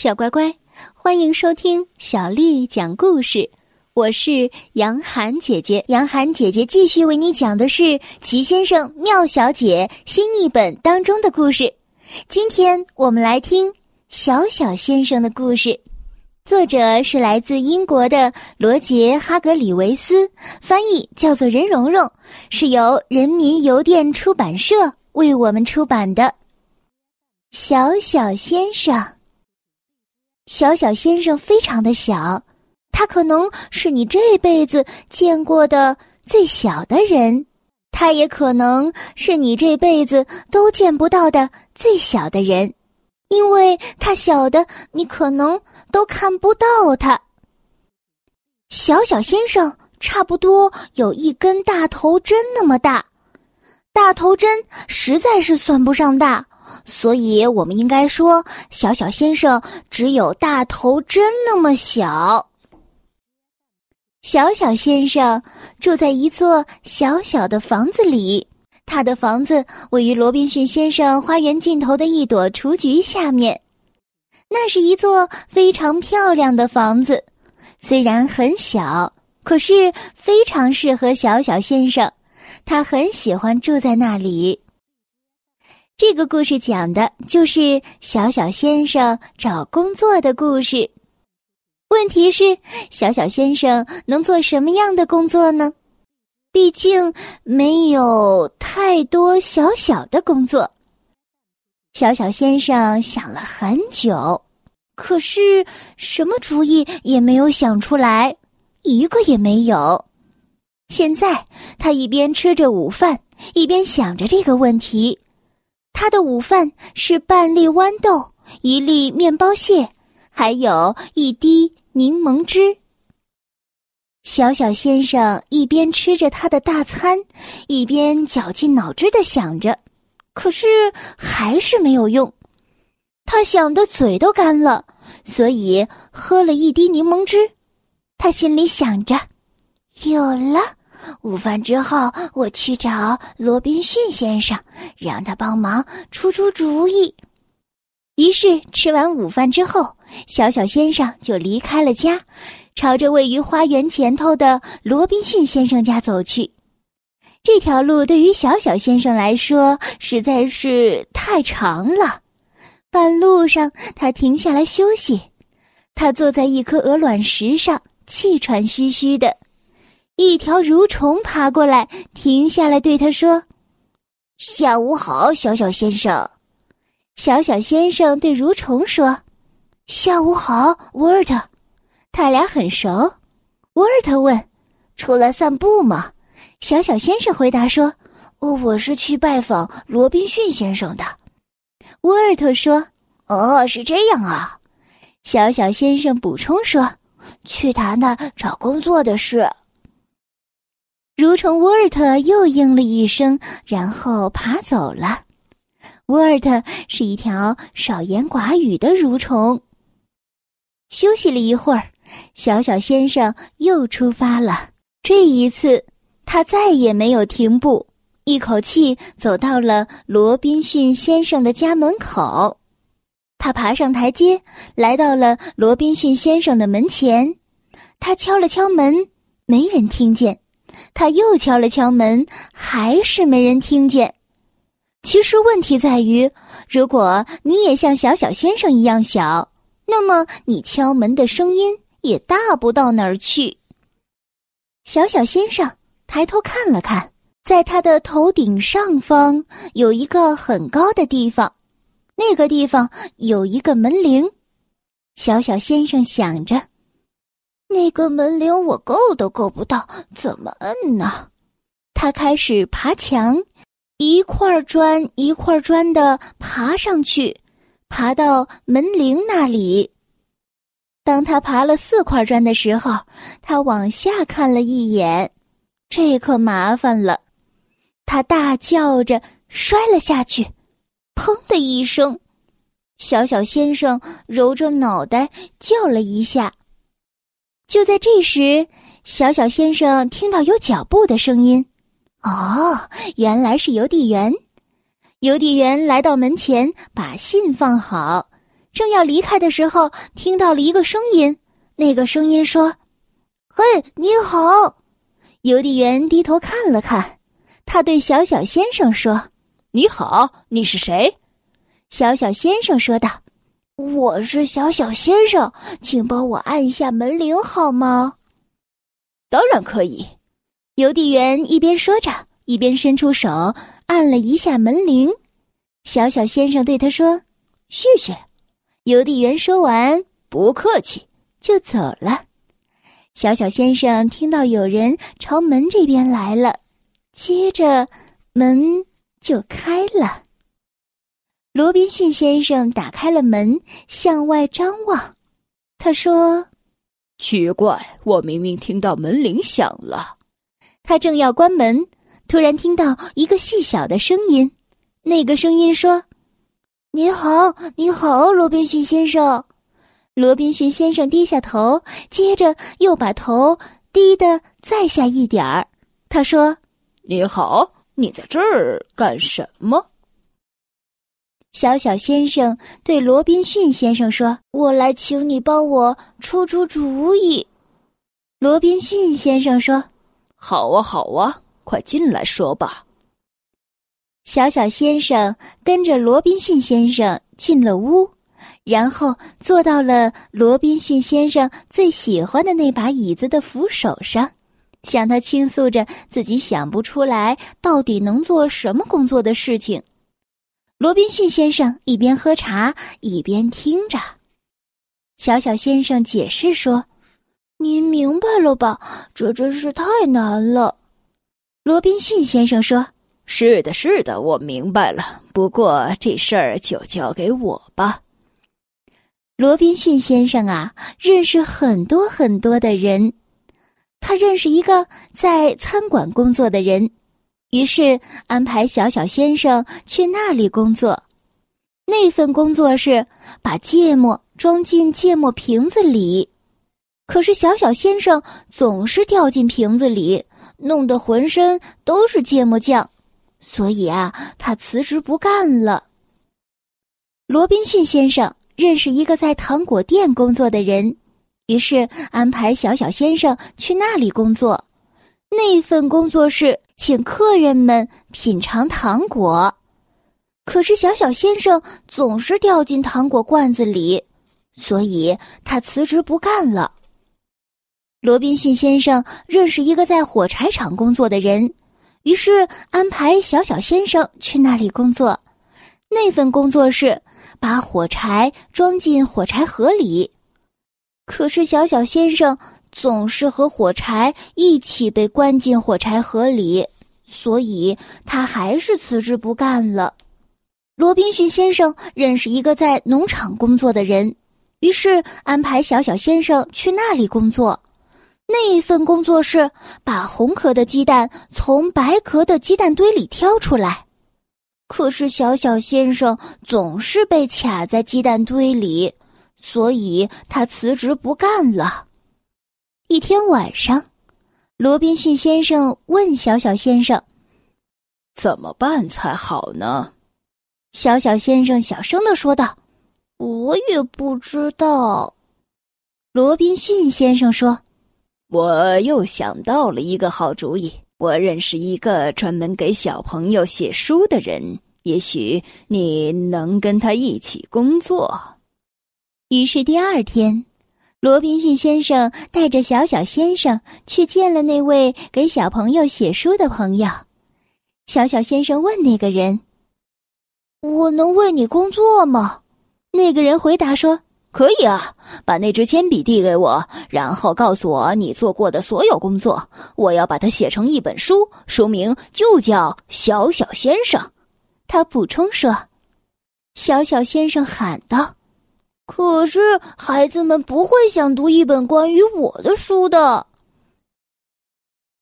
小乖乖，欢迎收听小丽讲故事。我是杨涵姐姐，杨涵姐姐继续为你讲的是《奇先生妙小姐》新译本当中的故事。今天我们来听小小先生的故事，作者是来自英国的罗杰·哈格里维斯，翻译叫做任蓉蓉，是由人民邮电出版社为我们出版的。小小先生，小小先生非常的小，他可能是你这辈子见过的最小的人，他也可能是你这辈子都见不到的最小的人，因为他小的你可能都看不到他。小小先生差不多有一根大头针那么大，大头针实在是算不上大。所以，我们应该说，小小先生只有大头针那么小。小小先生住在一座小小的房子里，他的房子位于罗宾逊先生花园尽头的一朵雏菊下面。那是一座非常漂亮的房子，虽然很小，可是非常适合小小先生，他很喜欢住在那里。这个故事讲的就是小小先生找工作的故事。问题是，小小先生能做什么样的工作呢？毕竟没有太多小小的工作。小小先生想了很久，可是什么主意也没有想出来，一个也没有。现在他一边吃着午饭，一边想着这个问题。他的午饭是半粒豌豆，一粒面包屑，还有一滴柠檬汁。小小先生一边吃着他的大餐，一边绞尽脑汁的想着，可是还是没有用。他想的嘴都干了，所以喝了一滴柠檬汁。他心里想着，有了。午饭之后，我去找罗宾逊先生，让他帮忙出出主意。于是吃完午饭之后，小小先生就离开了家，朝着位于花园前头的罗宾逊先生家走去。这条路对于小小先生来说实在是太长了。半路上，他停下来休息，他坐在一颗鹅卵石上，气喘吁吁的。一条蠕虫爬过来，停下来对他说：“下午好，小小先生。”小小先生对蠕虫说：“下午好，沃尔特。”他俩很熟。沃尔特问：“出来散步吗？”小小先生回答说：“哦，我是去拜访罗宾逊先生的。”沃尔特说：“哦，是这样啊。”小小先生补充说：“去谈谈找工作的事。”蠕虫沃尔特又应了一声，然后爬走了。沃尔特是一条少言寡语的蠕虫。休息了一会儿，小小先生又出发了。这一次，他再也没有停步，一口气走到了罗宾逊先生的家门口。他爬上台阶，来到了罗宾逊先生的门前。他敲了敲门，没人听见。他又敲了敲门，还是没人听见。其实问题在于，如果你也像小小先生一样小，那么你敲门的声音也大不到哪儿去。小小先生抬头看了看，在他的头顶上方有一个很高的地方，那个地方有一个门铃。小小先生想着。那个门铃我够都够不到，怎么摁呢？他开始爬墙，一块砖一块砖的爬上去，爬到门铃那里。当他爬了四块砖的时候，他往下看了一眼，这可麻烦了。他大叫着摔了下去，砰的一声，小小先生揉着脑袋叫了一下。就在这时，小小先生听到有脚步的声音。哦，原来是邮递员。邮递员来到门前，把信放好，正要离开的时候，听到了一个声音。那个声音说：“嘿，你好。”邮递员低头看了看，他对小小先生说：“你好，你是谁？”小小先生说道：“我是小小先生，请帮我按一下门铃好吗？”“当然可以。”邮递员一边说着，一边伸出手按了一下门铃。小小先生对他说：“谢谢。”邮递员说完：“不客气。”就走了。小小先生听到有人朝门这边来了，接着门就开了。罗宾逊先生打开了门，向外张望。他说：“奇怪，我明明听到门铃响了。”他正要关门，突然听到一个细小的声音。那个声音说：“你好，你好，罗宾逊先生。”罗宾逊先生低下头，接着又把头低的再下一点儿。他说：“你好，你在这儿干什么？”小小先生对罗宾逊先生说：“我来请你帮我出出主意。”罗宾逊先生说：“好啊，好啊，快进来说吧。”小小先生跟着罗宾逊先生进了屋。然后坐到了罗宾逊先生最喜欢的那把椅子的扶手上，向他倾诉着自己想不出来到底能做什么工作的事情。罗宾逊先生一边喝茶一边听着，小小先生解释说：“您明白了吧？这真是太难了。”罗宾逊先生说：“是的，是的，我明白了。不过这事儿就交给我吧。”罗宾逊先生啊，认识很多很多的人。他认识一个在餐馆工作的人，于是安排小小先生去那里工作。那份工作是把芥末装进芥末瓶子里，可是小小先生总是掉进瓶子里，弄得浑身都是芥末酱，所以啊，他辞职不干了。罗宾逊先生。认识一个在糖果店工作的人，于是安排小小先生去那里工作。那份工作是请客人们品尝糖果，可是小小先生总是掉进糖果罐子里，所以他辞职不干了。罗宾逊先生认识一个在火柴厂工作的人，于是安排小小先生去那里工作。那份工作是。把火柴装进火柴盒里，可是小小先生总是和火柴一起被关进火柴盒里，所以他还是辞职不干了。罗宾逊先生认识一个在农场工作的人，于是安排小小先生去那里工作。那份工作是把红壳的鸡蛋从白壳的鸡蛋堆里挑出来。可是小小先生总是被卡在鸡蛋堆里，所以他辞职不干了。一天晚上，罗宾逊先生问小小先生：“怎么办才好呢？”小小先生小声的说道：“我也不知道。”罗宾逊先生说：“我又想到了一个好主意。”我认识一个专门给小朋友写书的人，也许你能跟他一起工作。于是第二天，罗宾逊先生带着小小先生去见了那位给小朋友写书的朋友。小小先生问那个人：“我能为你工作吗？”那个人回答说。可以啊，把那支铅笔递给我，然后告诉我你做过的所有工作。我要把它写成一本书，书名就叫《小小先生》。他补充说：“小小先生喊道，可是孩子们不会想读一本关于我的书的。”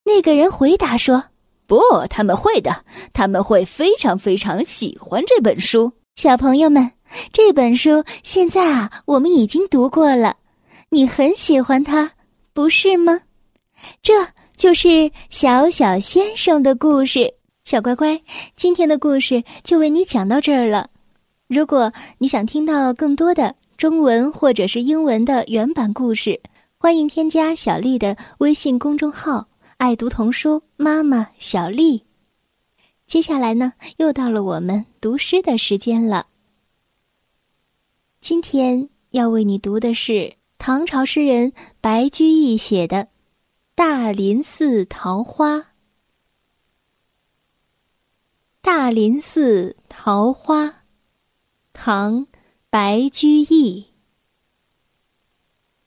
那个人回答说：“不，他们会的，他们会非常非常喜欢这本书。”小朋友们。这本书现在啊，我们已经读过了，你很喜欢它，不是吗？这就是小小先生的故事。小乖乖，今天的故事就为你讲到这儿了。如果你想听到更多的中文或者是英文的原版故事，欢迎添加小丽的微信公众号“爱读童书妈妈小丽”。接下来呢，又到了我们读诗的时间了。今天要为你读的是唐朝诗人白居易写的《大林寺桃花》。大林寺桃花。唐·白居易。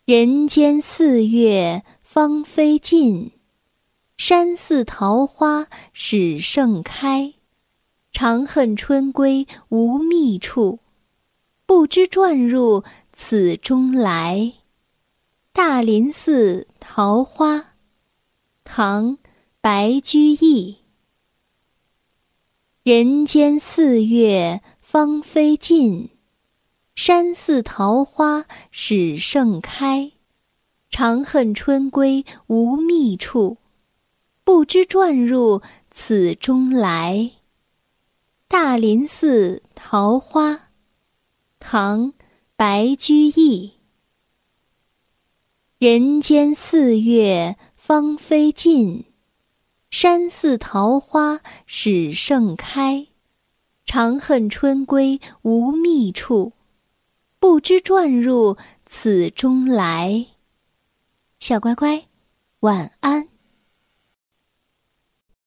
人间四月芳菲尽，山寺桃花始盛开。长恨春归无觅处，不知转入此中来。大林寺桃花，唐·白居易。人间四月。芳菲尽，山寺桃花始盛开。长恨春归无觅处，不知转入此中来。大林寺桃花，唐·白居易。人间四月芳菲尽，山寺桃花始盛开。长恨春归无觅处，不知转入此中来。小乖乖，晚安。